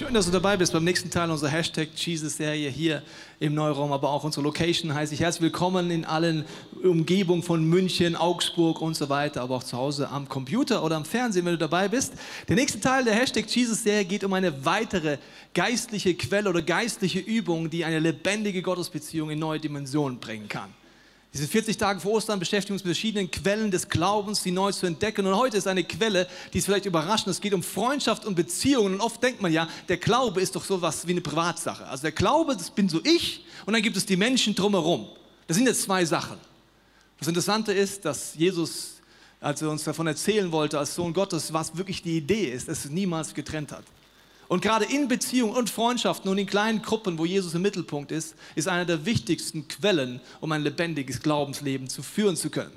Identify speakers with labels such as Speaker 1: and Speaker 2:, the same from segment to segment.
Speaker 1: Schön, dass du dabei bist beim nächsten Teil unserer Hashtag Jesus-Serie hier im Neuraum, aber auch unsere Location heiße ich herzlich willkommen in allen Umgebungen von München, Augsburg und so weiter, aber auch zu Hause am Computer oder am Fernsehen, wenn du dabei bist. Der nächste Teil der Hashtag Jesus-Serie geht um eine weitere geistliche Quelle oder geistliche Übung, die eine lebendige Gottesbeziehung in neue Dimensionen bringen kann. Diese 40 Tage vor Ostern beschäftigen uns mit verschiedenen Quellen des Glaubens, die neu zu entdecken. Und heute ist eine Quelle, die ist vielleicht überraschend. Es geht um Freundschaft und Beziehungen. Und oft denkt man ja, der Glaube ist doch so was wie eine Privatsache. Also der Glaube, das bin so ich und dann gibt es die Menschen drumherum. Das sind jetzt zwei Sachen. Das Interessante ist, dass Jesus, als er uns davon erzählen wollte, als Sohn Gottes, was wirklich die Idee ist, es niemals getrennt hat. Und gerade in Beziehungen und Freundschaften und in kleinen Gruppen, wo Jesus im Mittelpunkt ist, ist eine der wichtigsten Quellen, um ein lebendiges Glaubensleben zu führen zu können.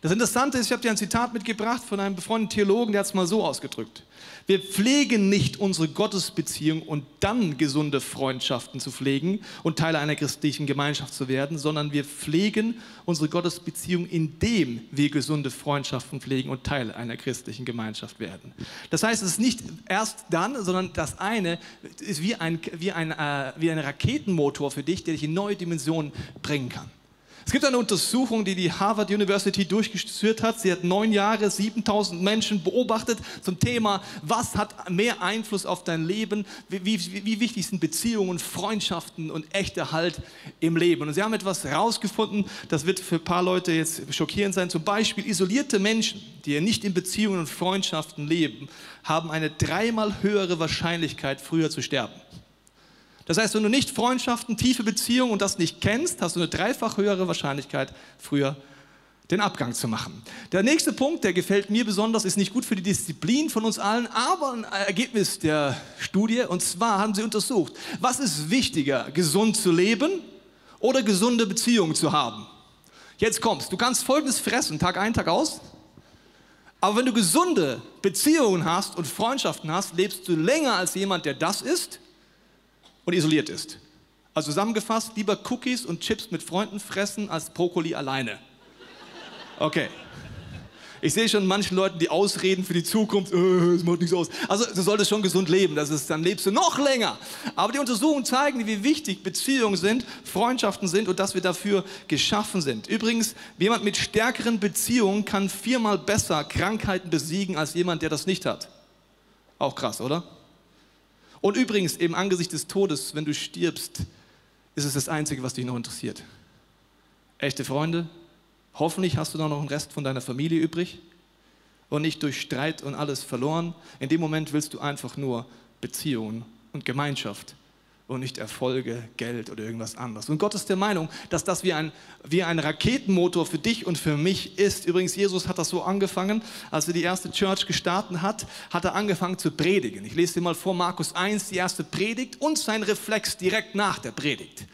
Speaker 1: Das Interessante ist, ich habe dir ein Zitat mitgebracht von einem befreundeten Theologen, der hat es mal so ausgedrückt. Wir pflegen nicht unsere Gottesbeziehung und dann gesunde Freundschaften zu pflegen und Teil einer christlichen Gemeinschaft zu werden, sondern wir pflegen unsere Gottesbeziehung, indem wir gesunde Freundschaften pflegen und Teil einer christlichen Gemeinschaft werden. Das heißt, es ist nicht erst dann, sondern das eine ist wie ein, wie ein, äh, wie ein Raketenmotor für dich, der dich in neue Dimensionen bringen kann. Es gibt eine Untersuchung, die die Harvard University durchgeführt hat. Sie hat neun Jahre, 7000 Menschen beobachtet zum Thema, was hat mehr Einfluss auf dein Leben, wie, wie, wie wichtig sind Beziehungen, Freundschaften und echter Halt im Leben. Und sie haben etwas herausgefunden, das wird für ein paar Leute jetzt schockierend sein. Zum Beispiel isolierte Menschen, die nicht in Beziehungen und Freundschaften leben, haben eine dreimal höhere Wahrscheinlichkeit, früher zu sterben. Das heißt, wenn du nicht Freundschaften, tiefe Beziehungen und das nicht kennst, hast du eine dreifach höhere Wahrscheinlichkeit, früher den Abgang zu machen. Der nächste Punkt, der gefällt mir besonders, ist nicht gut für die Disziplin von uns allen, aber ein Ergebnis der Studie. Und zwar haben sie untersucht, was ist wichtiger, gesund zu leben oder gesunde Beziehungen zu haben? Jetzt kommst, du kannst folgendes fressen, Tag ein, Tag aus. Aber wenn du gesunde Beziehungen hast und Freundschaften hast, lebst du länger als jemand, der das ist und isoliert ist. Also zusammengefasst, lieber Cookies und Chips mit Freunden fressen als Brokkoli alleine. Okay. Ich sehe schon manchen Leuten die Ausreden für die Zukunft, äh, es macht nichts aus. Also du solltest schon gesund leben, das ist, dann lebst du noch länger. Aber die Untersuchungen zeigen, wie wichtig Beziehungen sind, Freundschaften sind und dass wir dafür geschaffen sind. Übrigens, jemand mit stärkeren Beziehungen kann viermal besser Krankheiten besiegen als jemand, der das nicht hat. Auch krass, oder? Und übrigens, im Angesicht des Todes, wenn du stirbst, ist es das Einzige, was dich noch interessiert. Echte Freunde, hoffentlich hast du da noch einen Rest von deiner Familie übrig und nicht durch Streit und alles verloren. In dem Moment willst du einfach nur Beziehungen und Gemeinschaft und nicht Erfolge, Geld oder irgendwas anderes. Und Gott ist der Meinung, dass das wie ein, wie ein Raketenmotor für dich und für mich ist. Übrigens, Jesus hat das so angefangen, als er die erste Church gestartet hat, hat er angefangen zu predigen. Ich lese dir mal vor Markus 1, die erste Predigt und sein Reflex direkt nach der Predigt.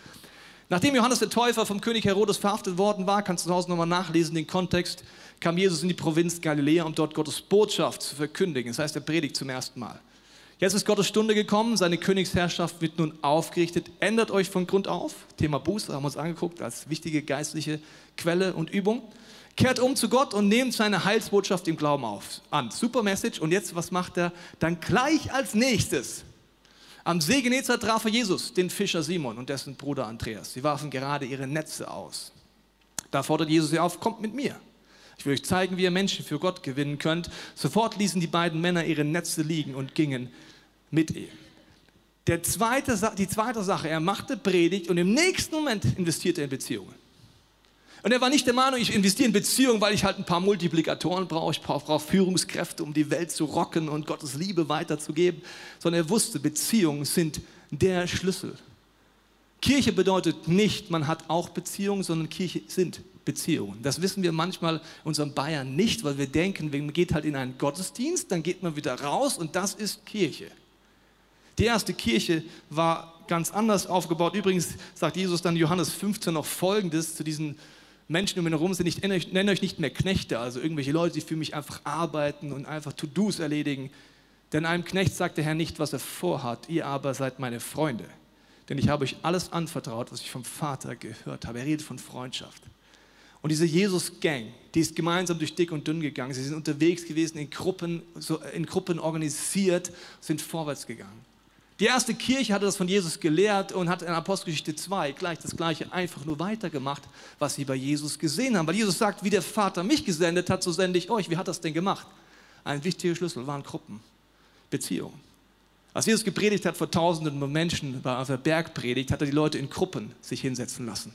Speaker 1: Nachdem Johannes der Täufer vom König Herodes verhaftet worden war, kannst du zu Hause nochmal nachlesen, den Kontext, kam Jesus in die Provinz Galiläa, um dort Gottes Botschaft zu verkündigen. Das heißt, er predigt zum ersten Mal. Jetzt ist Gottes Stunde gekommen, seine Königsherrschaft wird nun aufgerichtet. Ändert euch von Grund auf. Thema Buße haben wir uns angeguckt als wichtige geistliche Quelle und Übung. Kehrt um zu Gott und nehmt seine Heilsbotschaft im Glauben auf, an. Super Message. Und jetzt, was macht er? Dann gleich als nächstes. Am See Genezareth traf er Jesus, den Fischer Simon und dessen Bruder Andreas. Sie warfen gerade ihre Netze aus. Da fordert Jesus sie auf, kommt mit mir. Ich will euch zeigen, wie ihr Menschen für Gott gewinnen könnt. Sofort ließen die beiden Männer ihre Netze liegen und gingen mit ihm. Der zweite, die zweite Sache, er machte Predigt und im nächsten Moment investierte er in Beziehungen. Und er war nicht der Meinung, ich investiere in Beziehungen, weil ich halt ein paar Multiplikatoren brauche, ich brauche Führungskräfte, um die Welt zu rocken und Gottes Liebe weiterzugeben, sondern er wusste, Beziehungen sind der Schlüssel. Kirche bedeutet nicht, man hat auch Beziehungen, sondern Kirche sind Beziehungen. Das wissen wir manchmal in unserem Bayern nicht, weil wir denken, man geht halt in einen Gottesdienst, dann geht man wieder raus und das ist Kirche. Die erste Kirche war ganz anders aufgebaut. Übrigens sagt Jesus dann Johannes 15 noch Folgendes zu diesen Menschen um ihn herum sind, ich nenne euch nicht mehr Knechte, also irgendwelche Leute, die für mich einfach arbeiten und einfach To-Dos erledigen. Denn einem Knecht sagt der Herr nicht, was er vorhat, ihr aber seid meine Freunde. denn ich habe euch alles anvertraut, was ich vom Vater gehört habe. Er redet von Freundschaft. Und diese Jesus-Gang, die ist gemeinsam durch dick und dünn gegangen. Sie sind unterwegs gewesen, in Gruppen, so in Gruppen organisiert, sind vorwärts gegangen. Die erste Kirche hatte das von Jesus gelehrt und hat in Apostelgeschichte 2 gleich das Gleiche einfach nur weitergemacht, was sie bei Jesus gesehen haben. Weil Jesus sagt, wie der Vater mich gesendet hat, so sende ich euch. Wie hat das denn gemacht? Ein wichtiger Schlüssel waren Gruppen, Beziehungen. Als Jesus gepredigt hat vor tausenden Menschen bei der Bergpredigt, hat er die Leute in Gruppen sich hinsetzen lassen.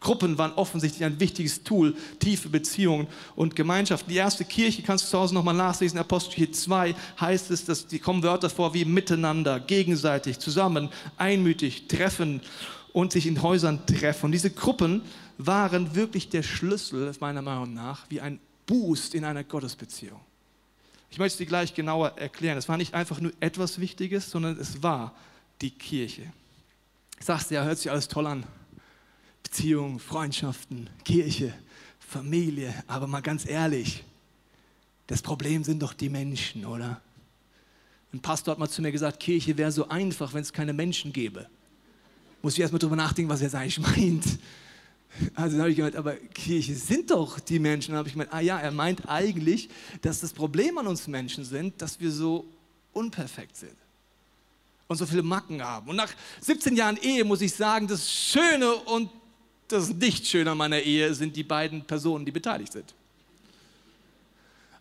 Speaker 1: Gruppen waren offensichtlich ein wichtiges Tool, tiefe Beziehungen und Gemeinschaften. Die erste Kirche, kannst du zu Hause nochmal nachlesen, Apostel 2 heißt es, dass die kommen Wörter vor wie miteinander, gegenseitig, zusammen, einmütig, treffen und sich in Häusern treffen. Und diese Gruppen waren wirklich der Schlüssel, meiner Meinung nach, wie ein Boost in einer Gottesbeziehung. Ich möchte es dir gleich genauer erklären. Es war nicht einfach nur etwas Wichtiges, sondern es war die Kirche. Sagst du ja, hört sich alles toll an. Beziehungen, Freundschaften, Kirche, Familie. Aber mal ganz ehrlich, das Problem sind doch die Menschen, oder? Ein Pastor hat mal zu mir gesagt, Kirche wäre so einfach, wenn es keine Menschen gäbe. Muss ich erstmal drüber nachdenken, was er jetzt eigentlich meint. Also habe ich gemeint, aber Kirche sind doch die Menschen. Dann habe ich gemeint, ah ja, er meint eigentlich, dass das Problem an uns Menschen sind, dass wir so unperfekt sind und so viele Macken haben. Und nach 17 Jahren Ehe muss ich sagen, das Schöne und das Nicht-Schöne an meiner Ehe sind die beiden Personen, die beteiligt sind.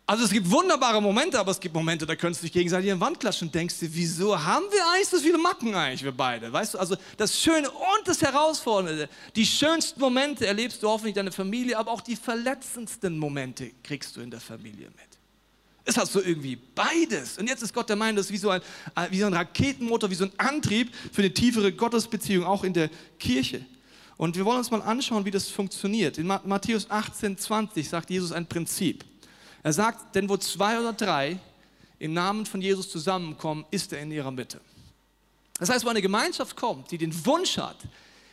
Speaker 1: Also es gibt wunderbare Momente, aber es gibt Momente, da könntest du dich gegenseitig in die Wand klatschen und denkst dir, wieso haben wir eigentlich so viele Macken eigentlich, wir beide? Weißt du, also das Schöne und das Herausfordernde, die schönsten Momente erlebst du hoffentlich in deiner Familie, aber auch die verletzendsten Momente kriegst du in der Familie mit. Es hat so irgendwie beides. Und jetzt ist Gott der Meinung, das ist wie so ein, wie so ein Raketenmotor, wie so ein Antrieb für eine tiefere Gottesbeziehung, auch in der Kirche. Und wir wollen uns mal anschauen, wie das funktioniert. In Matthäus 18, 20 sagt Jesus ein Prinzip. Er sagt, denn wo zwei oder drei im Namen von Jesus zusammenkommen, ist er in ihrer Mitte. Das heißt, wo eine Gemeinschaft kommt, die den Wunsch hat,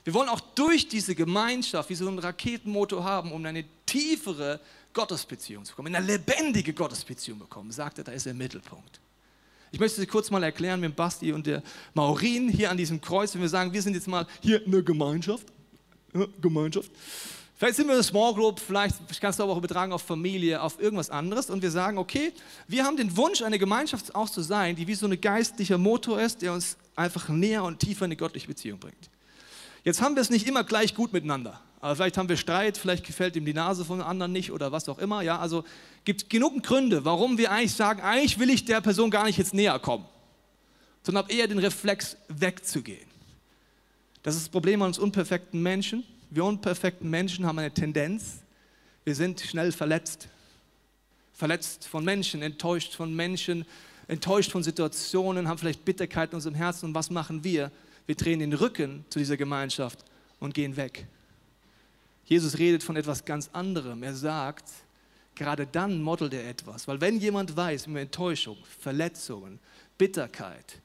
Speaker 1: wir wollen auch durch diese Gemeinschaft wie so einen Raketenmotor haben, um eine tiefere Gottesbeziehung zu kommen, eine lebendige Gottesbeziehung bekommen, sagt er, da ist der Mittelpunkt. Ich möchte Sie kurz mal erklären mit Basti und der Maurin hier an diesem Kreuz, wenn wir sagen, wir sind jetzt mal hier eine Gemeinschaft. Gemeinschaft. Vielleicht sind wir eine Small Group, vielleicht kannst du aber auch übertragen auf Familie, auf irgendwas anderes. Und wir sagen, okay, wir haben den Wunsch, eine Gemeinschaft auch zu sein, die wie so ein geistlicher Motor ist, der uns einfach näher und tiefer in eine göttliche Beziehung bringt. Jetzt haben wir es nicht immer gleich gut miteinander. Aber vielleicht haben wir Streit, vielleicht gefällt ihm die Nase von anderen nicht oder was auch immer. Ja, also gibt genug Gründe, warum wir eigentlich sagen, eigentlich will ich der Person gar nicht jetzt näher kommen, sondern habe eher den Reflex wegzugehen. Das ist das Problem an uns unperfekten Menschen wir unperfekten Menschen haben eine Tendenz, wir sind schnell verletzt. Verletzt von Menschen, enttäuscht von Menschen, enttäuscht von Situationen, haben vielleicht Bitterkeit in unserem Herzen. Und was machen wir? Wir drehen den Rücken zu dieser Gemeinschaft und gehen weg. Jesus redet von etwas ganz anderem. Er sagt, gerade dann modelt er etwas. Weil wenn jemand weiß, man Enttäuschung, Verletzungen, Bitterkeit,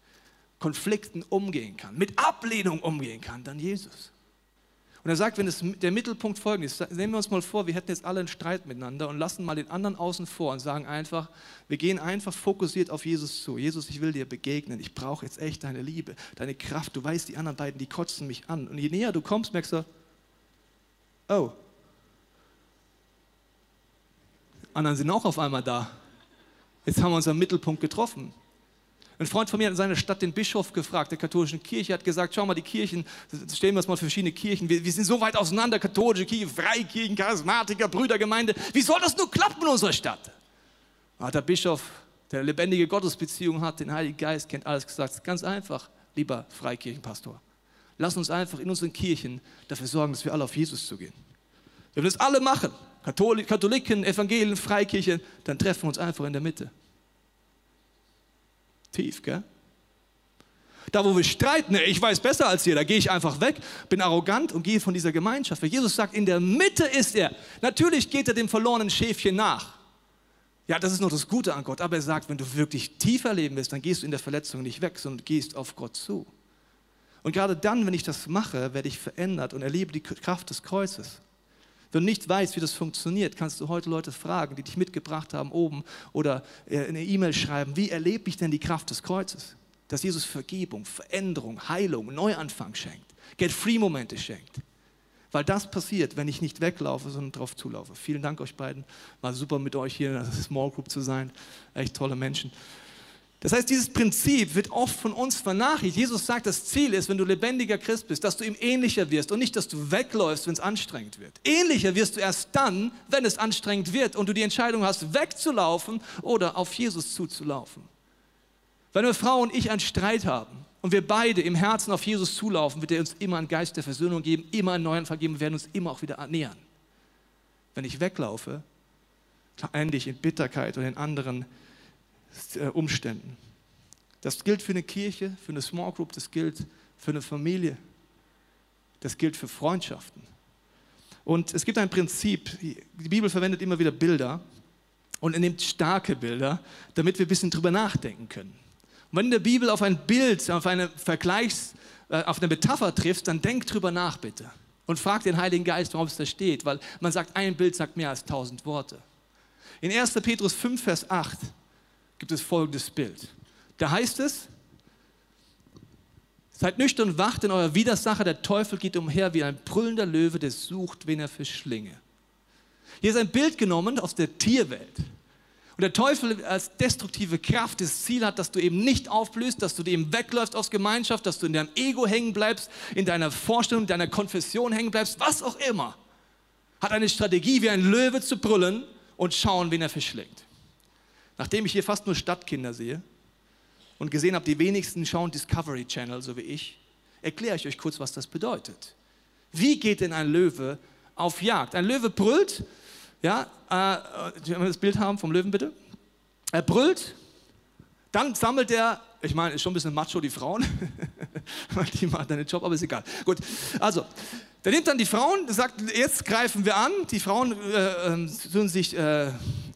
Speaker 1: Konflikten umgehen kann, mit Ablehnung umgehen kann, dann Jesus. Und er sagt, wenn es der Mittelpunkt folgend ist, nehmen wir uns mal vor, wir hätten jetzt alle einen Streit miteinander und lassen mal den anderen außen vor und sagen einfach, wir gehen einfach fokussiert auf Jesus zu. Jesus, ich will dir begegnen. Ich brauche jetzt echt deine Liebe, deine Kraft. Du weißt, die anderen beiden, die kotzen mich an. Und je näher du kommst, merkst du, oh, anderen sind auch auf einmal da. Jetzt haben wir unseren Mittelpunkt getroffen. Ein Freund von mir hat in seiner Stadt den Bischof gefragt, der katholischen Kirche, hat gesagt, schau mal, die Kirchen, stellen wir uns mal für verschiedene Kirchen, wir, wir sind so weit auseinander, katholische Kirche, Freikirchen, Charismatiker, Brüdergemeinde, wie soll das nur klappen in unserer Stadt? Da hat der Bischof, der lebendige Gottesbeziehung hat, den Heiligen Geist kennt, alles gesagt, ganz einfach, lieber Freikirchenpastor. Lass uns einfach in unseren Kirchen dafür sorgen, dass wir alle auf Jesus zugehen. Wenn wir das alle machen, Katholiken, Evangelien, Freikirchen, dann treffen wir uns einfach in der Mitte. Tief, gell? Da, wo wir streiten, ich weiß besser als ihr, da gehe ich einfach weg, bin arrogant und gehe von dieser Gemeinschaft. Weil Jesus sagt, in der Mitte ist er. Natürlich geht er dem verlorenen Schäfchen nach. Ja, das ist noch das Gute an Gott. Aber er sagt, wenn du wirklich tiefer leben willst, dann gehst du in der Verletzung nicht weg, sondern gehst auf Gott zu. Und gerade dann, wenn ich das mache, werde ich verändert und erlebe die Kraft des Kreuzes. Wenn du nicht weißt, wie das funktioniert, kannst du heute Leute fragen, die dich mitgebracht haben oben oder äh, eine E-Mail schreiben, wie erlebe ich denn die Kraft des Kreuzes? dass Jesus Vergebung, Veränderung, Heilung, Neuanfang schenkt, Get-Free-Momente schenkt. Weil das passiert, wenn ich nicht weglaufe, sondern drauf zulaufe. Vielen Dank euch beiden. War super mit euch hier in der Small Group zu sein. Echt tolle Menschen. Das heißt, dieses Prinzip wird oft von uns vernachlässigt. Jesus sagt, das Ziel ist, wenn du lebendiger Christ bist, dass du ihm ähnlicher wirst und nicht, dass du wegläufst, wenn es anstrengend wird. Ähnlicher wirst du erst dann, wenn es anstrengend wird und du die Entscheidung hast, wegzulaufen oder auf Jesus zuzulaufen. Wenn wir Frau und ich einen Streit haben und wir beide im Herzen auf Jesus zulaufen, wird er uns immer einen Geist der Versöhnung geben, immer einen neuen vergeben und werden uns immer auch wieder annähern. Wenn ich weglaufe, ende ich in Bitterkeit und in anderen Umständen. Das gilt für eine Kirche, für eine Small Group, das gilt für eine Familie, das gilt für Freundschaften. Und es gibt ein Prinzip, die Bibel verwendet immer wieder Bilder und er nimmt starke Bilder, damit wir ein bisschen drüber nachdenken können. Und wenn in der Bibel auf ein Bild, auf eine Vergleichs, äh, auf eine Metapher triffst, dann denk drüber nach bitte und frag den Heiligen Geist, warum es da steht, weil man sagt, ein Bild sagt mehr als tausend Worte. In 1. Petrus 5, Vers 8 gibt es folgendes Bild. Da heißt es, seid nüchtern wacht in eurer Widersacher, der Teufel geht umher wie ein brüllender Löwe, der sucht, wen er verschlinge. Hier ist ein Bild genommen aus der Tierwelt. Und der Teufel als destruktive Kraft das Ziel hat, dass du eben nicht aufblühst, dass du eben wegläufst aus Gemeinschaft, dass du in deinem Ego hängen bleibst, in deiner Vorstellung, in deiner Konfession hängen bleibst, was auch immer. Hat eine Strategie, wie ein Löwe zu brüllen und schauen, wen er verschlingt. Nachdem ich hier fast nur Stadtkinder sehe und gesehen habe, die wenigsten schauen Discovery Channel, so wie ich, erkläre ich euch kurz, was das bedeutet. Wie geht denn ein Löwe auf Jagd? Ein Löwe brüllt, ja, äh, wir das Bild haben vom Löwen bitte. Er brüllt, dann sammelt er, ich meine, ist schon ein bisschen macho, die Frauen, die machen deinen Job, aber ist egal. Gut, also, der nimmt dann die Frauen, sagt, jetzt greifen wir an. Die Frauen äh, tun ähm, sich äh,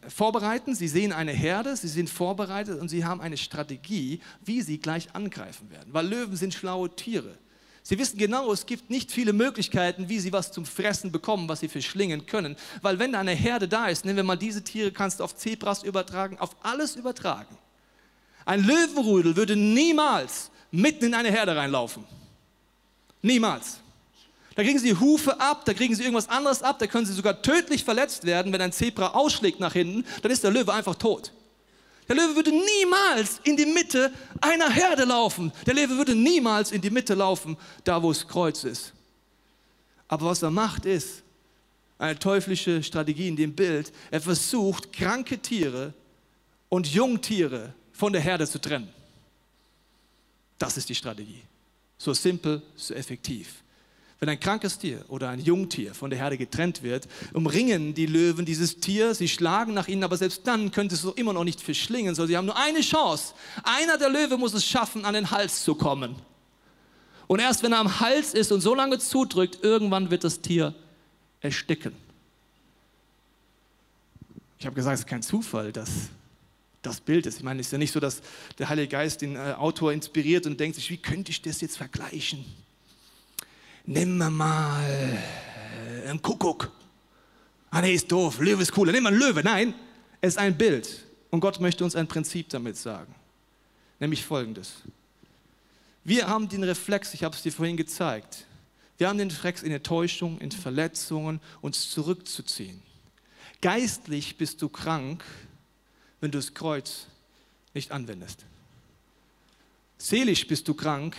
Speaker 1: vorbereiten, sie sehen eine Herde, sie sind vorbereitet und sie haben eine Strategie, wie sie gleich angreifen werden. Weil Löwen sind schlaue Tiere. Sie wissen genau, es gibt nicht viele Möglichkeiten, wie sie was zum Fressen bekommen, was sie verschlingen können. Weil wenn da eine Herde da ist, nehmen wir mal diese Tiere, kannst du auf Zebras übertragen, auf alles übertragen. Ein Löwenrudel würde niemals mitten in eine Herde reinlaufen. Niemals. Da kriegen sie Hufe ab, da kriegen sie irgendwas anderes ab, da können sie sogar tödlich verletzt werden. Wenn ein Zebra ausschlägt nach hinten, dann ist der Löwe einfach tot. Der Löwe würde niemals in die Mitte einer Herde laufen. Der Löwe würde niemals in die Mitte laufen, da wo es Kreuz ist. Aber was er macht ist, eine teuflische Strategie in dem Bild, er versucht, kranke Tiere und Jungtiere von der Herde zu trennen. Das ist die Strategie. So simpel, so effektiv. Wenn ein krankes Tier oder ein Jungtier von der Herde getrennt wird, umringen die Löwen dieses Tier, sie schlagen nach ihnen, aber selbst dann könnte es so immer noch nicht verschlingen, sondern sie haben nur eine Chance. Einer der Löwe muss es schaffen, an den Hals zu kommen. Und erst wenn er am Hals ist und so lange zudrückt, irgendwann wird das Tier ersticken. Ich habe gesagt, es ist kein Zufall, dass das Bild ist. Ich meine, es ist ja nicht so, dass der Heilige Geist den äh, Autor inspiriert und denkt sich, wie könnte ich das jetzt vergleichen? Nimm mal äh, einen Kuckuck. Ah nee, ist doof, Löwe ist cooler, nimm mal einen Löwe. Nein, es ist ein Bild. Und Gott möchte uns ein Prinzip damit sagen. Nämlich folgendes. Wir haben den Reflex, ich habe es dir vorhin gezeigt, wir haben den Reflex in Enttäuschung, in Verletzungen, uns zurückzuziehen. Geistlich bist du krank, wenn du das Kreuz nicht anwendest. Seelisch bist du krank,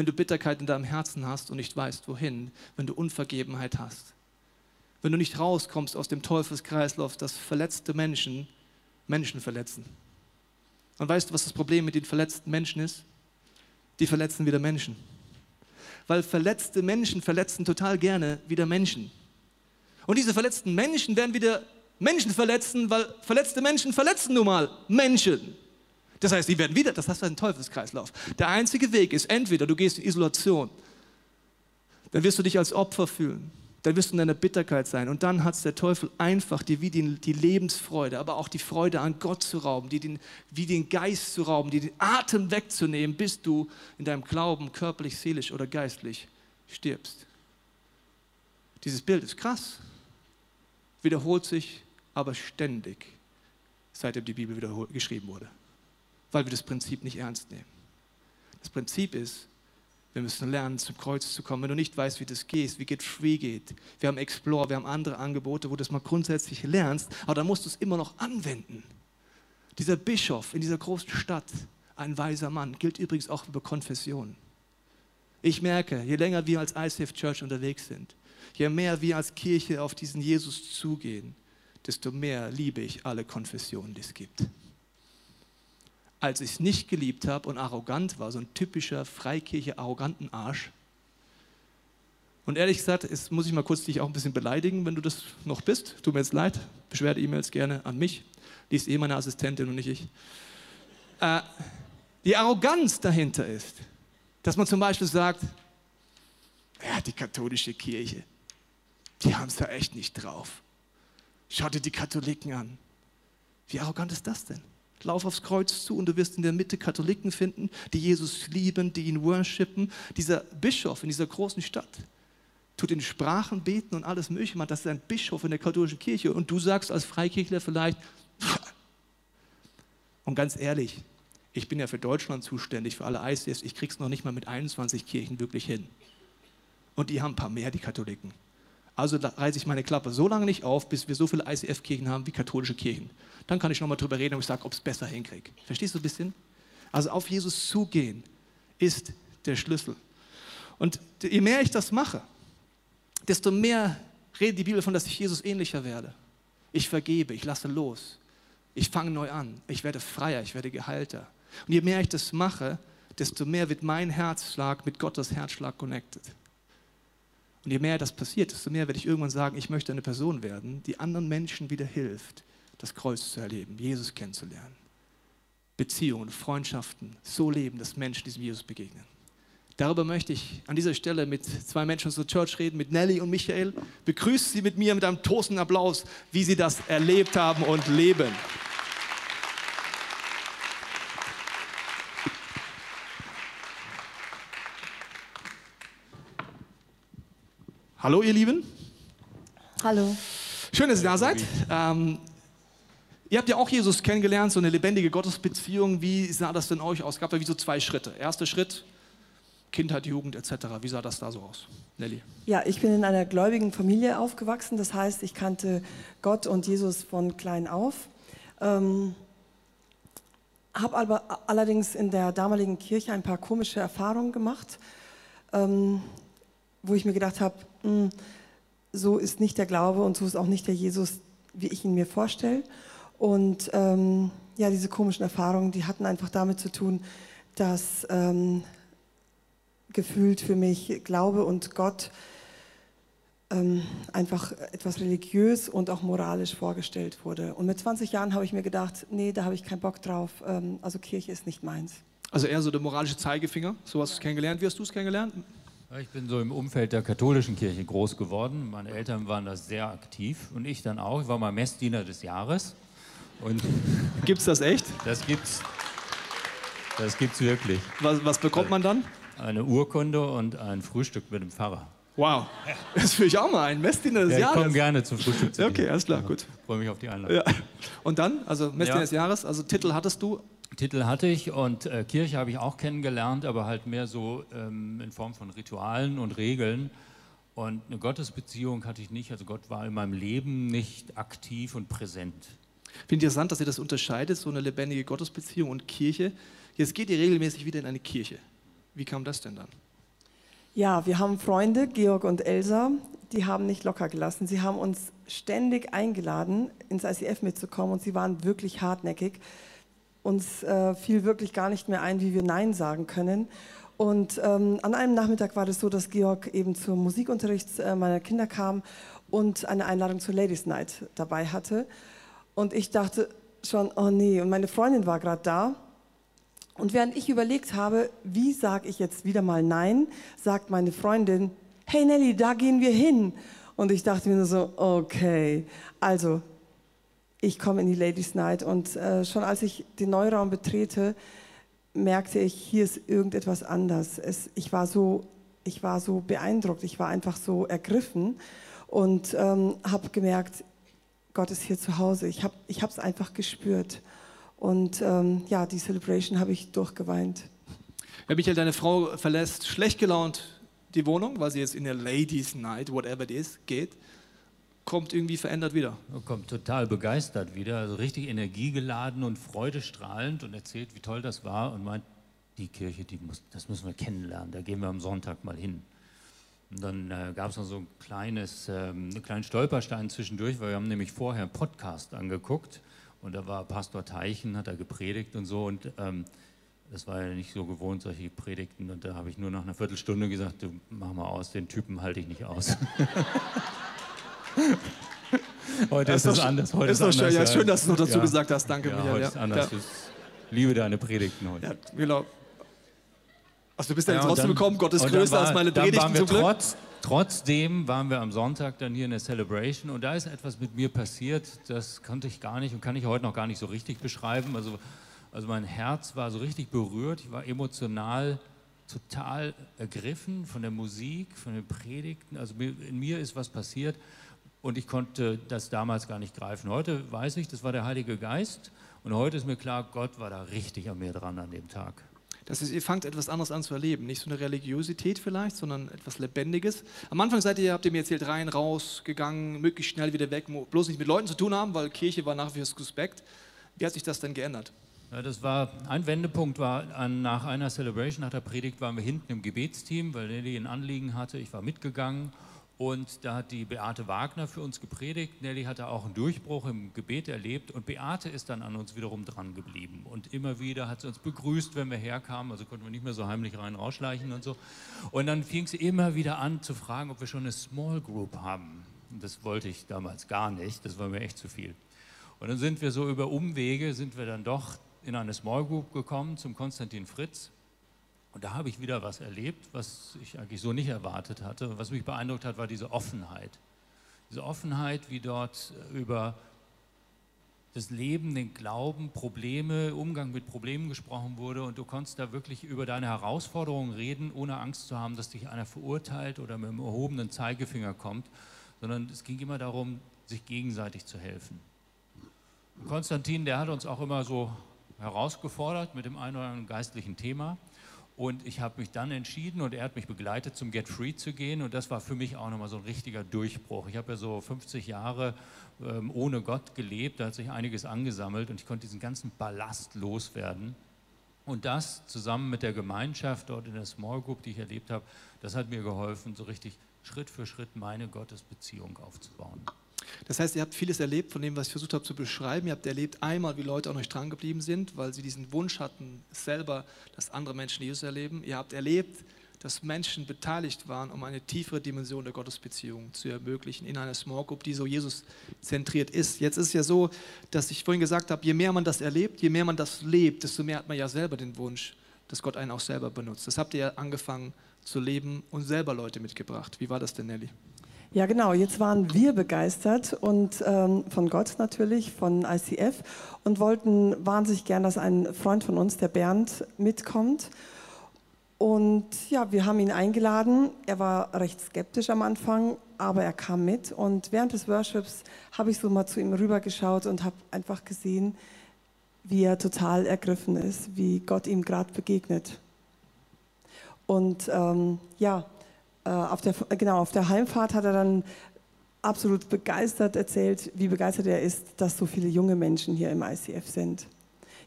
Speaker 1: wenn du Bitterkeit in deinem Herzen hast und nicht weißt, wohin, wenn du Unvergebenheit hast, wenn du nicht rauskommst aus dem Teufelskreislauf, dass verletzte Menschen Menschen verletzen. Und weißt du, was das Problem mit den verletzten Menschen ist? Die verletzen wieder Menschen. Weil verletzte Menschen verletzen total gerne wieder Menschen. Und diese verletzten Menschen werden wieder Menschen verletzen, weil verletzte Menschen verletzen nun mal Menschen. Das heißt, sie werden wieder, das heißt ein Teufelskreislauf. Der einzige Weg ist entweder du gehst in Isolation, dann wirst du dich als Opfer fühlen, dann wirst du in deiner Bitterkeit sein und dann hat es der Teufel einfach dir wie die, die, Lebensfreude, aber auch die Freude an Gott zu rauben, die den, wie den Geist zu rauben, die den Atem wegzunehmen, bis du in deinem Glauben körperlich, seelisch oder geistlich stirbst. Dieses Bild ist krass, wiederholt sich aber ständig, seitdem die Bibel geschrieben wurde weil wir das Prinzip nicht ernst nehmen. Das Prinzip ist, wir müssen lernen, zum Kreuz zu kommen. Wenn du nicht weißt, wie das geht, wie Get Free geht, wir haben Explore, wir haben andere Angebote, wo du das mal grundsätzlich lernst, aber dann musst du es immer noch anwenden. Dieser Bischof in dieser großen Stadt, ein weiser Mann, gilt übrigens auch über Konfessionen. Ich merke, je länger wir als ICF Church unterwegs sind, je mehr wir als Kirche auf diesen Jesus zugehen, desto mehr liebe ich alle Konfessionen, die es gibt. Als ich es nicht geliebt habe und arrogant war, so ein typischer Freikirche arroganten Arsch. Und ehrlich gesagt, jetzt muss ich mal kurz dich auch ein bisschen beleidigen, wenn du das noch bist. Tut mir jetzt leid. Beschwerde-E-Mails gerne an mich. Die ist eh meine Assistentin und nicht ich. Äh, die Arroganz dahinter ist, dass man zum Beispiel sagt, ja, die katholische Kirche, die haben es da echt nicht drauf. Schau dir die Katholiken an. Wie arrogant ist das denn? Lauf aufs Kreuz zu und du wirst in der Mitte Katholiken finden, die Jesus lieben, die ihn worshipen. Dieser Bischof in dieser großen Stadt tut in Sprachen beten und alles Mögliche. Man, das ist ein Bischof in der katholischen Kirche. Und du sagst als Freikirchler vielleicht, und ganz ehrlich, ich bin ja für Deutschland zuständig, für alle ICS, ich krieg's noch nicht mal mit 21 Kirchen wirklich hin. Und die haben ein paar mehr, die Katholiken. Also reiße ich meine Klappe so lange nicht auf, bis wir so viele ICF-Kirchen haben wie katholische Kirchen. Dann kann ich nochmal drüber reden und ich sage, ob es besser hinkriege. Verstehst du ein bisschen? Also auf Jesus zugehen ist der Schlüssel. Und je mehr ich das mache, desto mehr redet die Bibel davon, dass ich Jesus ähnlicher werde. Ich vergebe, ich lasse los. Ich fange neu an. Ich werde freier, ich werde geheilter. Und je mehr ich das mache, desto mehr wird mein Herzschlag mit Gottes Herzschlag connected. Und je mehr das passiert, desto mehr werde ich irgendwann sagen, ich möchte eine Person werden, die anderen Menschen wieder hilft, das Kreuz zu erleben, Jesus kennenzulernen. Beziehungen, Freundschaften so leben, dass Menschen diesem Jesus begegnen. Darüber möchte ich an dieser Stelle mit zwei Menschen aus der Church reden, mit Nelly und Michael. Begrüße sie mit mir mit einem tosenden Applaus, wie sie das erlebt haben und leben. Hallo, ihr Lieben.
Speaker 2: Hallo.
Speaker 1: Schön, dass ihr da seid. Ähm, ihr habt ja auch Jesus kennengelernt, so eine lebendige Gottesbeziehung. Wie sah das denn euch aus? Es gab ja wie so zwei Schritte. Erster Schritt, Kindheit, Jugend etc. Wie sah das da so aus? Nelly?
Speaker 2: Ja, ich bin in einer gläubigen Familie aufgewachsen. Das heißt, ich kannte Gott und Jesus von klein auf. Ähm, habe aber allerdings in der damaligen Kirche ein paar komische Erfahrungen gemacht. Ähm, wo ich mir gedacht habe, so ist nicht der Glaube und so ist auch nicht der Jesus, wie ich ihn mir vorstelle. Und ähm, ja, diese komischen Erfahrungen, die hatten einfach damit zu tun, dass ähm, gefühlt für mich Glaube und Gott ähm, einfach etwas religiös und auch moralisch vorgestellt wurde. Und mit 20 Jahren habe ich mir gedacht, nee, da habe ich keinen Bock drauf. Ähm, also Kirche ist nicht meins.
Speaker 1: Also eher so der moralische Zeigefinger, so hast du es kennengelernt. Wie hast du es kennengelernt?
Speaker 3: Ich bin so im Umfeld der katholischen Kirche groß geworden. Meine Eltern waren da sehr aktiv und ich dann auch. Ich war mal Messdiener des Jahres.
Speaker 1: Und gibt's das echt?
Speaker 3: Das gibt's. Das gibt's wirklich.
Speaker 1: Was, was bekommt man dann?
Speaker 3: Eine Urkunde und ein Frühstück mit dem Pfarrer.
Speaker 1: Wow, das will ich auch mal ein Messdiener des
Speaker 3: ja,
Speaker 1: Jahres.
Speaker 3: Ich komme gerne zum Frühstück. Zu
Speaker 1: okay, alles klar, gut.
Speaker 3: Freue mich auf die Einladung. Ja.
Speaker 1: Und dann, also Messdiener ja. des Jahres, also Titel hattest du?
Speaker 3: Titel hatte ich und äh, Kirche habe ich auch kennengelernt, aber halt mehr so ähm, in Form von Ritualen und Regeln. Und eine Gottesbeziehung hatte ich nicht. Also Gott war in meinem Leben nicht aktiv und präsent.
Speaker 1: Finde interessant, dass ihr das unterscheidet, so eine lebendige Gottesbeziehung und Kirche. Jetzt geht ihr regelmäßig wieder in eine Kirche. Wie kam das denn dann?
Speaker 2: Ja, wir haben Freunde, Georg und Elsa, die haben nicht locker gelassen. Sie haben uns ständig eingeladen, ins ICF mitzukommen und sie waren wirklich hartnäckig uns äh, fiel wirklich gar nicht mehr ein, wie wir Nein sagen können. Und ähm, an einem Nachmittag war das so, dass Georg eben zum Musikunterricht äh, meiner Kinder kam und eine Einladung zur Ladies Night dabei hatte. Und ich dachte schon, oh nee, und meine Freundin war gerade da. Und während ich überlegt habe, wie sage ich jetzt wieder mal Nein, sagt meine Freundin, hey Nelly, da gehen wir hin. Und ich dachte mir nur so, okay, also ich komme in die Ladies Night und äh, schon als ich den Neuraum betrete, merkte ich, hier ist irgendetwas anders. Es, ich, war so, ich war so beeindruckt, ich war einfach so ergriffen und ähm, habe gemerkt, Gott ist hier zu Hause. Ich habe es einfach gespürt. Und ähm, ja, die Celebration habe ich durchgeweint.
Speaker 1: Wenn Michael deine Frau verlässt, schlecht gelaunt die Wohnung, weil sie jetzt in der Ladies Night, whatever it is, geht, kommt irgendwie verändert wieder.
Speaker 3: Er kommt total begeistert wieder, also richtig energiegeladen und freudestrahlend und erzählt, wie toll das war und meint, die Kirche, die muss, das müssen wir kennenlernen, da gehen wir am Sonntag mal hin. Und dann äh, gab es noch so ein kleines, ähm, einen kleinen Stolperstein zwischendurch, weil wir haben nämlich vorher einen Podcast angeguckt und da war Pastor Teichen, hat er gepredigt und so und ähm, das war ja nicht so gewohnt, solche Predigten und da habe ich nur nach einer Viertelstunde gesagt, du mach mal aus, den Typen halte ich nicht aus. heute ist,
Speaker 1: ist
Speaker 3: es anders. Heute
Speaker 1: ist, ist
Speaker 3: anders,
Speaker 1: schön, ja, schön, dass du noch dazu
Speaker 3: ja.
Speaker 1: gesagt hast. Danke,
Speaker 3: ja,
Speaker 1: Michael.
Speaker 3: Heute
Speaker 1: Ja.
Speaker 3: ist anders. Ich liebe deine Predigten heute.
Speaker 1: Ja, genau. Also du bist ja,
Speaker 3: Ja,
Speaker 1: jetzt
Speaker 3: und
Speaker 1: rausgekommen, Gott ist größer
Speaker 3: war-
Speaker 1: als meine Predigten
Speaker 3: waren wir
Speaker 1: zum Glück.
Speaker 3: Trotz, trotzdem waren wir am Sonntag dann hier in der Celebration und da ist etwas mit mir passiert, das konnte ich gar nicht und kann ich heute noch gar nicht so richtig beschreiben. Also, also mein Herz war so richtig berührt, ich war emotional total ergriffen von der Musik, von den Predigten. Also in mir ist was passiert und ich konnte das damals gar nicht greifen. Heute weiß ich, das war der Heilige Geist und heute ist mir klar, Gott war da richtig an mir dran an dem Tag.
Speaker 1: Das ist, ihr fangt etwas anderes an zu erleben. Nicht so eine Religiosität vielleicht, sondern etwas Lebendiges. Am Anfang seid ihr, habt ihr mir erzählt, rein, raus, gegangen, möglichst schnell wieder weg, bloß nicht mit Leuten zu tun haben, weil Kirche war nach wie vor suspekt. Wie hat sich das denn geändert?
Speaker 3: Ja, das war ein Wendepunkt war an, nach einer Celebration, nach der Predigt waren wir hinten im Gebetsteam, weil Nelly ein Anliegen hatte. Ich war mitgegangen und da hat die Beate Wagner für uns gepredigt. Nelly hatte auch einen Durchbruch im Gebet erlebt und Beate ist dann an uns wiederum dran geblieben. Und immer wieder hat sie uns begrüßt, wenn wir herkamen, also konnten wir nicht mehr so heimlich rein rausschleichen und so. Und dann fing sie immer wieder an zu fragen, ob wir schon eine Small Group haben. Und das wollte ich damals gar nicht, das war mir echt zu viel. Und dann sind wir so über Umwege, sind wir dann doch in eine Small Group gekommen zum Konstantin Fritz. Und da habe ich wieder was erlebt, was ich eigentlich so nicht erwartet hatte. Was mich beeindruckt hat, war diese Offenheit. Diese Offenheit, wie dort über das Leben, den Glauben, Probleme, Umgang mit Problemen gesprochen wurde und du konntest da wirklich über deine Herausforderungen reden, ohne Angst zu haben, dass dich einer verurteilt oder mit dem erhobenen Zeigefinger kommt, sondern es ging immer darum, sich gegenseitig zu helfen. Und Konstantin, der hat uns auch immer so herausgefordert mit dem einen oder anderen geistlichen Thema. Und ich habe mich dann entschieden und er hat mich begleitet, zum Get Free zu gehen. Und das war für mich auch nochmal so ein richtiger Durchbruch. Ich habe ja so 50 Jahre ähm, ohne Gott gelebt, da hat sich einiges angesammelt und ich konnte diesen ganzen Ballast loswerden. Und das zusammen mit der Gemeinschaft dort in der Small Group, die ich erlebt habe, das hat mir geholfen, so richtig Schritt für Schritt meine Gottesbeziehung aufzubauen.
Speaker 1: Das heißt, ihr habt vieles erlebt von dem, was ich versucht habe zu beschreiben. Ihr habt erlebt einmal, wie Leute an euch dran geblieben sind, weil sie diesen Wunsch hatten, selber, dass andere Menschen Jesus erleben. Ihr habt erlebt, dass Menschen beteiligt waren, um eine tiefere Dimension der Gottesbeziehung zu ermöglichen in einer Small Group, die so Jesus zentriert ist. Jetzt ist es ja so, dass ich vorhin gesagt habe, je mehr man das erlebt, je mehr man das lebt, desto mehr hat man ja selber den Wunsch, dass Gott einen auch selber benutzt. Das habt ihr ja angefangen zu leben und selber Leute mitgebracht. Wie war das denn, Nelly?
Speaker 2: Ja, genau. Jetzt waren wir begeistert und ähm, von Gott natürlich, von ICF und wollten wahnsinnig gern, dass ein Freund von uns, der Bernd, mitkommt. Und ja, wir haben ihn eingeladen. Er war recht skeptisch am Anfang, aber er kam mit. Und während des Worships habe ich so mal zu ihm rübergeschaut und habe einfach gesehen, wie er total ergriffen ist, wie Gott ihm gerade begegnet. Und ähm, ja, äh, auf der, genau, auf der Heimfahrt hat er dann absolut begeistert erzählt, wie begeistert er ist, dass so viele junge Menschen hier im ICF sind.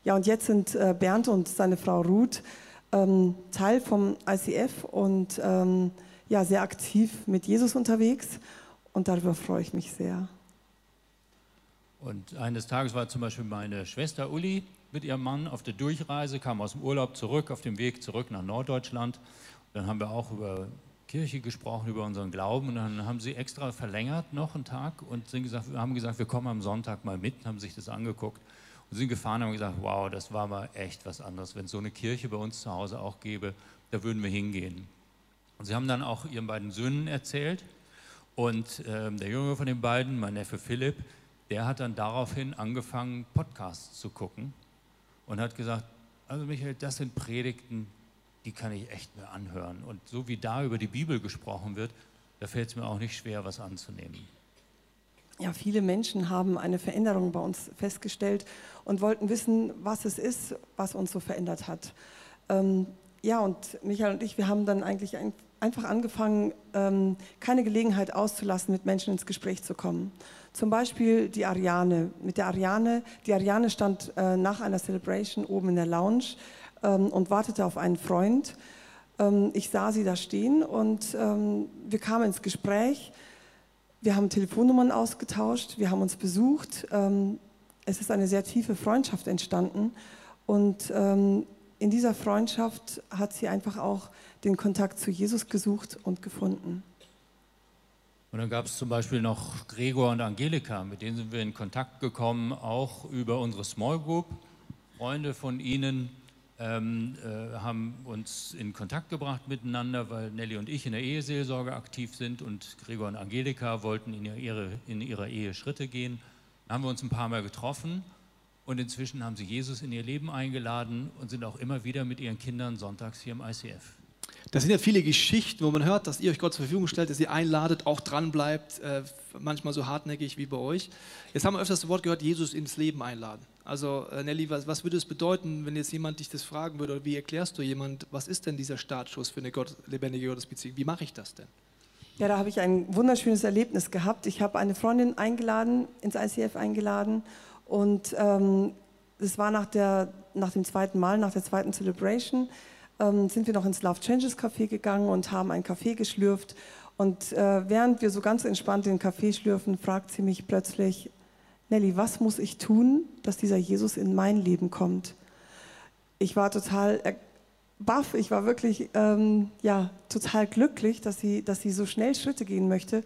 Speaker 2: Ja, und jetzt sind äh, Bernd und seine Frau Ruth ähm, Teil vom ICF und ähm, ja, sehr aktiv mit Jesus unterwegs. Und darüber freue ich mich sehr.
Speaker 3: Und eines Tages war zum Beispiel meine Schwester Uli mit ihrem Mann auf der Durchreise, kam aus dem Urlaub zurück, auf dem Weg zurück nach Norddeutschland. Dann haben wir auch über Kirche gesprochen, über unseren Glauben. Und dann haben sie extra verlängert noch einen Tag und sind gesagt, haben gesagt, wir kommen am Sonntag mal mit, haben sich das angeguckt und sind gefahren und haben gesagt, wow, das war mal echt was anderes. Wenn es so eine Kirche bei uns zu Hause auch gäbe, da würden wir hingehen. Und sie haben dann auch ihren beiden Söhnen erzählt. Und ähm, der Junge von den beiden, mein Neffe Philipp, der hat dann daraufhin angefangen, Podcasts zu gucken und hat gesagt, also Michael, das sind Predigten, die kann ich echt mir anhören. Und so wie da über die Bibel gesprochen wird, da fällt es mir auch nicht schwer, was anzunehmen.
Speaker 2: Ja, viele Menschen haben eine Veränderung bei uns festgestellt und wollten wissen, was es ist, was uns so verändert hat. Ähm, ja, und Michael und ich, wir haben dann eigentlich ein, einfach angefangen, ähm, keine Gelegenheit auszulassen, mit Menschen ins Gespräch zu kommen. Zum Beispiel die Ariane. Mit der Ariane, die Ariane stand äh, nach einer Celebration oben in der Lounge ähm, und wartete auf einen Freund. Ähm, ich sah sie da stehen und ähm, wir kamen ins Gespräch. Wir haben Telefonnummern ausgetauscht, wir haben uns besucht. Ähm, es ist eine sehr tiefe Freundschaft entstanden und ähm, in dieser Freundschaft hat sie einfach auch den Kontakt zu Jesus gesucht und gefunden.
Speaker 3: Und dann gab es zum Beispiel noch Gregor und Angelika, mit denen sind wir in Kontakt gekommen, auch über unsere Small Group. Freunde von ihnen ähm, äh, haben uns in Kontakt gebracht miteinander, weil Nelly und ich in der Eheseelsorge aktiv sind und Gregor und Angelika wollten in, ihre, in ihrer Ehe Schritte gehen. Dann haben wir uns ein paar Mal getroffen und inzwischen haben sie Jesus in ihr Leben eingeladen und sind auch immer wieder mit ihren Kindern sonntags hier im ICF.
Speaker 1: Das sind ja viele Geschichten, wo man hört, dass ihr euch Gott zur Verfügung stellt, dass ihr einladet, auch dran bleibt, äh, manchmal so hartnäckig wie bei euch. Jetzt haben wir öfters das Wort gehört, Jesus ins Leben einladen. Also äh, Nelly, was, was würde es bedeuten, wenn jetzt jemand dich das fragen würde, oder wie erklärst du jemand, was ist denn dieser Startschuss für eine Gott, lebendige Gottesbeziehung? Wie mache ich das denn?
Speaker 2: Ja, da habe ich ein wunderschönes Erlebnis gehabt. Ich habe eine Freundin eingeladen, ins ICF eingeladen und ähm, das war nach, der, nach dem zweiten Mal, nach der zweiten Celebration, ähm, sind wir noch ins Love Changes Café gegangen und haben einen Kaffee geschlürft. Und äh, während wir so ganz entspannt den Kaffee schlürfen, fragt sie mich plötzlich, Nelly, was muss ich tun, dass dieser Jesus in mein Leben kommt? Ich war total baff, ich war wirklich ähm, ja, total glücklich, dass sie, dass sie so schnell Schritte gehen möchte.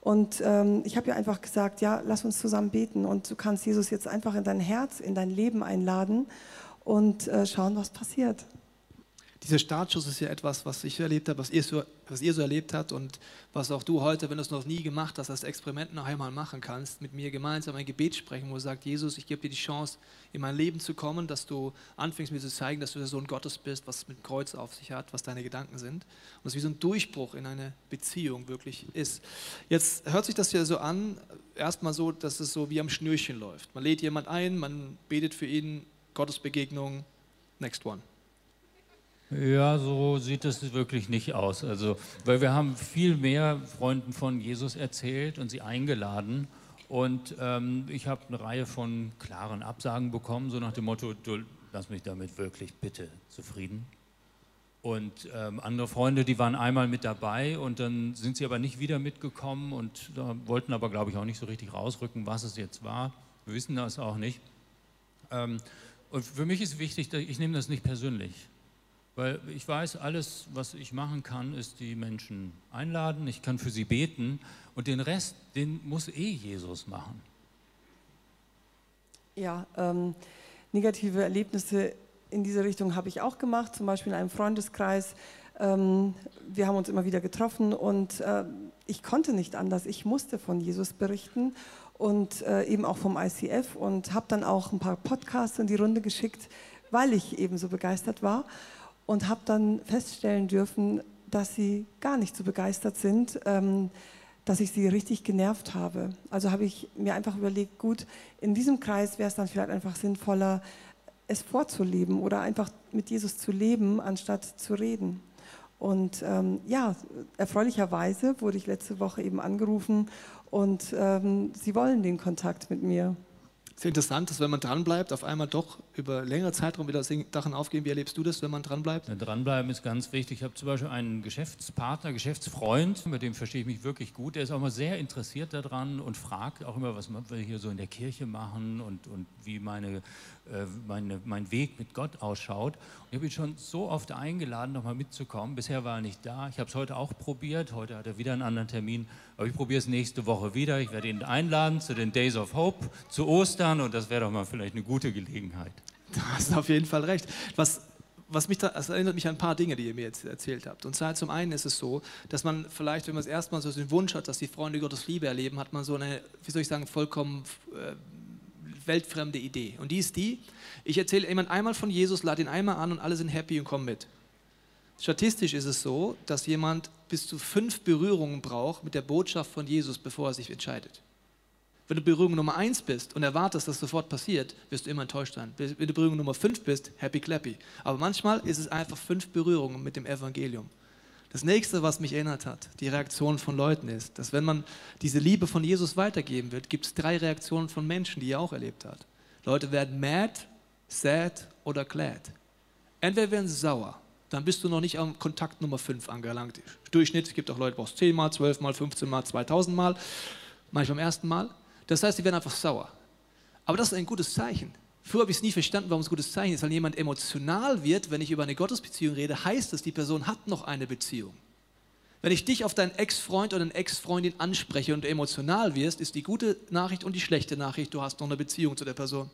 Speaker 2: Und ähm, ich habe ihr einfach gesagt, ja, lass uns zusammen beten und du kannst Jesus jetzt einfach in dein Herz, in dein Leben einladen und äh, schauen, was passiert
Speaker 1: dieser Startschuss ist ja etwas, was ich erlebt habe, was ihr, so, was ihr so erlebt habt und was auch du heute, wenn du es noch nie gemacht hast, als Experiment noch einmal machen kannst, mit mir gemeinsam ein Gebet sprechen, wo du sagst, Jesus, ich gebe dir die Chance, in mein Leben zu kommen, dass du anfängst mir zu zeigen, dass du der Sohn Gottes bist, was mit dem Kreuz auf sich hat, was deine Gedanken sind. Und es wie so ein Durchbruch in eine Beziehung wirklich ist. Jetzt hört sich das ja so an, erstmal so, dass es so wie am Schnürchen läuft. Man lädt jemand ein, man betet für ihn, Gottesbegegnung, next one.
Speaker 3: Ja, so sieht es wirklich nicht aus. Also, weil wir haben viel mehr Freunden von Jesus erzählt und sie eingeladen. Und ähm, ich habe eine Reihe von klaren Absagen bekommen, so nach dem Motto, du lass mich damit wirklich bitte zufrieden. Und ähm, andere Freunde, die waren einmal mit dabei und dann sind sie aber nicht wieder mitgekommen und da wollten aber, glaube ich, auch nicht so richtig rausrücken, was es jetzt war. Wir wissen das auch nicht. Ähm, und für mich ist wichtig, ich nehme das nicht persönlich. Weil ich weiß, alles, was ich machen kann, ist die Menschen einladen, ich kann für sie beten und den Rest, den muss eh Jesus machen.
Speaker 2: Ja, ähm, negative Erlebnisse in diese Richtung habe ich auch gemacht, zum Beispiel in einem Freundeskreis. Ähm, wir haben uns immer wieder getroffen und äh, ich konnte nicht anders. Ich musste von Jesus berichten und äh, eben auch vom ICF und habe dann auch ein paar Podcasts in die Runde geschickt, weil ich eben so begeistert war und habe dann feststellen dürfen, dass sie gar nicht so begeistert sind, ähm, dass ich sie richtig genervt habe. Also habe ich mir einfach überlegt, gut, in diesem Kreis wäre es dann vielleicht einfach sinnvoller, es vorzuleben oder einfach mit Jesus zu leben, anstatt zu reden. Und ähm, ja, erfreulicherweise wurde ich letzte Woche eben angerufen und ähm, sie wollen den Kontakt mit mir
Speaker 1: interessant, dass wenn man dranbleibt, auf einmal doch über längere Zeitraum wieder Sachen aufgehen. Wie erlebst du das, wenn man dranbleibt?
Speaker 3: Ja, dranbleiben ist ganz wichtig. Ich habe zum Beispiel einen Geschäftspartner, Geschäftsfreund, mit dem verstehe ich mich wirklich gut. Der ist auch mal sehr interessiert daran und fragt auch immer, was wir hier so in der Kirche machen und, und wie meine äh, meine, mein Weg mit Gott ausschaut. Und ich habe ihn schon so oft eingeladen, nochmal mitzukommen. Bisher war er nicht da. Ich habe es heute auch probiert. Heute hat er wieder einen anderen Termin. Aber ich probiere es nächste Woche wieder. Ich werde ihn einladen zu den Days of Hope, zu Ostern. Und das wäre doch mal vielleicht eine gute Gelegenheit.
Speaker 1: Du hast auf jeden Fall recht. Was was mich da, das erinnert mich an ein paar Dinge, die ihr mir jetzt erzählt habt. Und zwar zum einen ist es so, dass man vielleicht, wenn man es erstmal so den Wunsch hat, dass die Freunde Gottes Liebe erleben, hat man so eine, wie soll ich sagen, vollkommen äh, weltfremde Idee. Und die ist die, ich erzähle jemand einmal von Jesus, lade ihn einmal an und alle sind happy und kommen mit. Statistisch ist es so, dass jemand bis zu fünf Berührungen braucht mit der Botschaft von Jesus, bevor er sich entscheidet. Wenn du Berührung Nummer 1 bist und erwartest, dass sofort passiert, wirst du immer enttäuscht sein. Wenn du Berührung Nummer 5 bist, happy clappy. Aber manchmal ist es einfach fünf Berührungen mit dem Evangelium. Das nächste, was mich erinnert hat, die Reaktion von Leuten ist, dass wenn man diese Liebe von Jesus weitergeben wird, gibt es drei Reaktionen von Menschen, die er auch erlebt hat. Leute werden mad, sad oder glad. Entweder werden sie sauer, dann bist du noch nicht am Kontakt Nummer 5 angelangt. Durchschnitt, es gibt auch Leute, die brauchst 10 Mal, 12 Mal, 15 Mal, 2000 Mal, manchmal am ersten Mal. Das heißt, sie werden einfach sauer. Aber das ist ein gutes Zeichen. Früher habe ich es nie verstanden, warum es ein gutes Zeichen ist. Weil jemand emotional wird, wenn ich über eine Gottesbeziehung rede, heißt es, die Person hat noch eine Beziehung. Wenn ich dich auf deinen Ex-Freund oder eine Ex-Freundin anspreche und emotional wirst, ist die gute Nachricht und die schlechte Nachricht, du hast noch eine Beziehung zu der Person.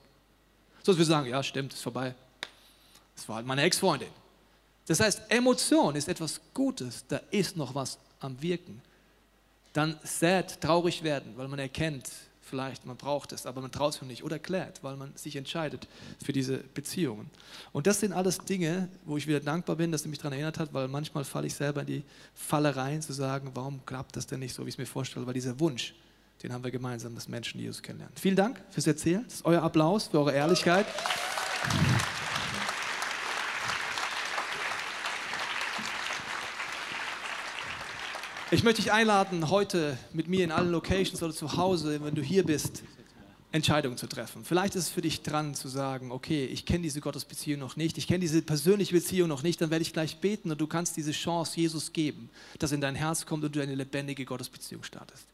Speaker 1: So dass wir sagen, ja, stimmt, ist vorbei. Das war halt meine Ex-Freundin. Das heißt, Emotion ist etwas Gutes, da ist noch was am Wirken. Dann sad, traurig werden, weil man erkennt, vielleicht man braucht es, aber man traut es nicht oder klärt, weil man sich entscheidet für diese Beziehungen. Und das sind alles Dinge, wo ich wieder dankbar bin, dass sie mich daran erinnert hat, weil manchmal falle ich selber in die Falle rein, zu sagen, warum klappt das denn nicht so, wie ich es mir vorstelle, weil dieser Wunsch, den haben wir gemeinsam, dass Menschen Jesus kennenlernen. Vielen Dank fürs Erzählen, das ist euer Applaus für eure Ehrlichkeit. Ich möchte dich einladen, heute mit mir in allen Locations oder zu Hause, wenn du hier bist, Entscheidungen zu treffen. Vielleicht ist es für dich dran zu sagen, okay, ich kenne diese Gottesbeziehung noch nicht, ich kenne diese persönliche Beziehung noch nicht, dann werde ich gleich beten und du kannst diese Chance Jesus geben, dass in dein Herz kommt und du eine lebendige Gottesbeziehung startest.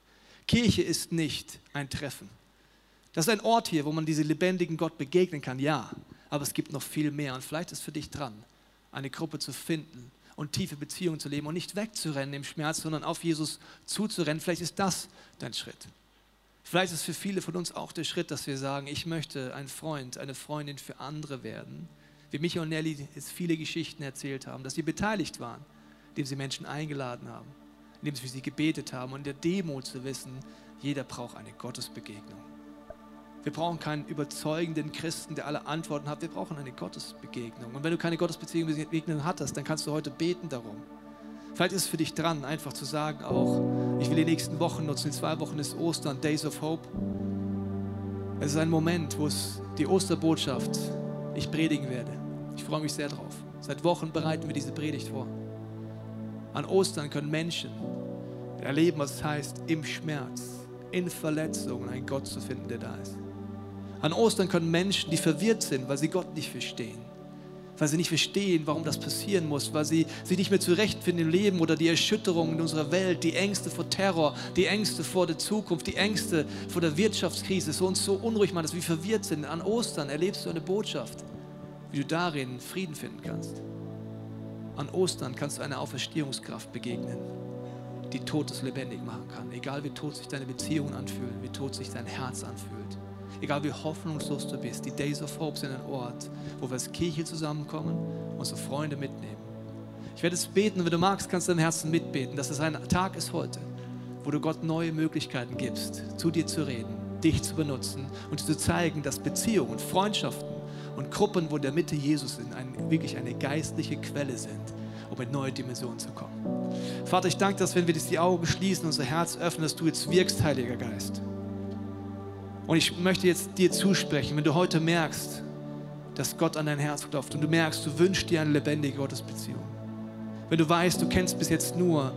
Speaker 1: Kirche ist nicht ein Treffen. Das ist ein Ort hier, wo man diesem lebendigen Gott begegnen kann, ja, aber es gibt noch viel mehr und vielleicht ist es für dich dran, eine Gruppe zu finden, und tiefe Beziehungen zu leben und nicht wegzurennen im Schmerz, sondern auf Jesus zuzurennen. Vielleicht ist das dein Schritt. Vielleicht ist für viele von uns auch der Schritt, dass wir sagen, ich möchte ein Freund, eine Freundin für andere werden. Wie Micha und Nelly jetzt viele Geschichten erzählt haben, dass sie beteiligt waren, indem sie Menschen eingeladen haben, indem sie für sie gebetet haben und in der Demo zu wissen, jeder braucht eine Gottesbegegnung. Wir brauchen keinen überzeugenden Christen, der alle Antworten hat. Wir brauchen eine Gottesbegegnung. Und wenn du keine Gottesbegegnung hattest, dann kannst du heute beten darum. Vielleicht ist es für dich dran, einfach zu sagen, auch ich will die nächsten Wochen nutzen. In zwei Wochen ist Ostern, Days of Hope. Es ist ein Moment, wo es die Osterbotschaft ich predigen werde. Ich freue mich sehr drauf. Seit Wochen bereiten wir diese Predigt vor. An Ostern können Menschen erleben, was es heißt, im Schmerz, in Verletzungen einen Gott zu finden, der da ist. An Ostern können Menschen, die verwirrt sind, weil sie Gott nicht verstehen, weil sie nicht verstehen, warum das passieren muss, weil sie sich nicht mehr zurechtfinden im Leben oder die Erschütterungen in unserer Welt, die Ängste vor Terror, die Ängste vor der Zukunft, die Ängste vor der Wirtschaftskrise so uns so unruhig machen, dass wir verwirrt sind. An Ostern erlebst du eine Botschaft, wie du darin Frieden finden kannst. An Ostern kannst du einer Auferstehungskraft begegnen, die Todes lebendig machen kann. Egal wie tot sich deine Beziehungen anfühlen, wie tot sich dein Herz anfühlt egal wie hoffnungslos du bist, die Days of Hope sind ein Ort, wo wir als Kirche zusammenkommen, unsere Freunde mitnehmen. Ich werde es beten und wenn du magst, kannst du deinem Herzen mitbeten, dass es ein Tag ist heute, wo du Gott neue Möglichkeiten gibst, zu dir zu reden, dich zu benutzen und zu zeigen, dass Beziehungen, Freundschaften und Gruppen, wo in der Mitte Jesus sind, ein, wirklich eine geistliche Quelle sind, um in neue Dimensionen zu kommen. Vater, ich danke, dass wenn wir die Augen schließen, unser Herz öffnen, dass du jetzt wirkst, Heiliger Geist. Und ich möchte jetzt dir zusprechen, wenn du heute merkst, dass Gott an dein Herz klopft und du merkst, du wünschst dir eine lebendige Gottesbeziehung. Wenn du weißt, du kennst bis jetzt nur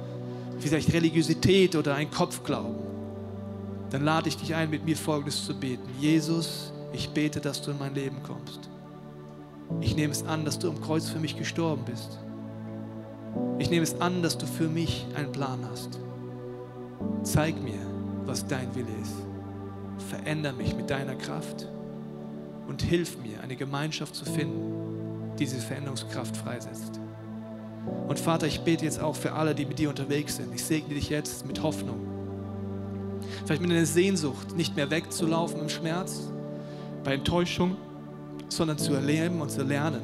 Speaker 1: vielleicht Religiosität oder ein Kopfglauben, dann lade ich dich ein, mit mir Folgendes zu beten. Jesus, ich bete, dass du in mein Leben kommst. Ich nehme es an, dass du am Kreuz für mich gestorben bist. Ich nehme es an, dass du für mich einen Plan hast. Zeig mir, was dein Wille ist veränder mich mit deiner Kraft und hilf mir, eine Gemeinschaft zu finden, die diese Veränderungskraft freisetzt. Und Vater, ich bete jetzt auch für alle, die mit dir unterwegs sind. Ich segne dich jetzt mit Hoffnung. Vielleicht mit einer Sehnsucht, nicht mehr wegzulaufen im Schmerz, bei Enttäuschung, sondern zu erleben und zu lernen,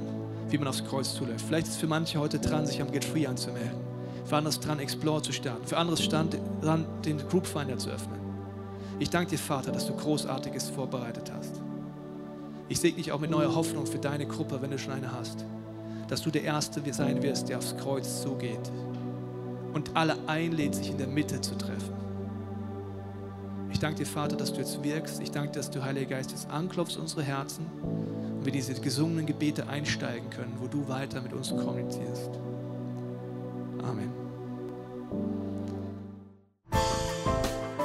Speaker 1: wie man aufs Kreuz zuläuft. Vielleicht ist es für manche heute dran, sich am Get Free anzumelden. Für andere dran, Explore zu starten. Für andere stand dran, den Group Finder zu öffnen. Ich danke dir, Vater, dass du Großartiges vorbereitet hast. Ich segne dich auch mit neuer Hoffnung für deine Gruppe, wenn du schon eine hast. Dass du der Erste sein wirst, der aufs Kreuz zugeht und alle einlädt, sich in der Mitte zu treffen. Ich danke dir, Vater, dass du jetzt wirkst. Ich danke dir, dass du, Heiliger Geist, jetzt anklopfst unsere Herzen und wir diese gesungenen Gebete einsteigen können, wo du weiter mit uns kommunizierst. Amen.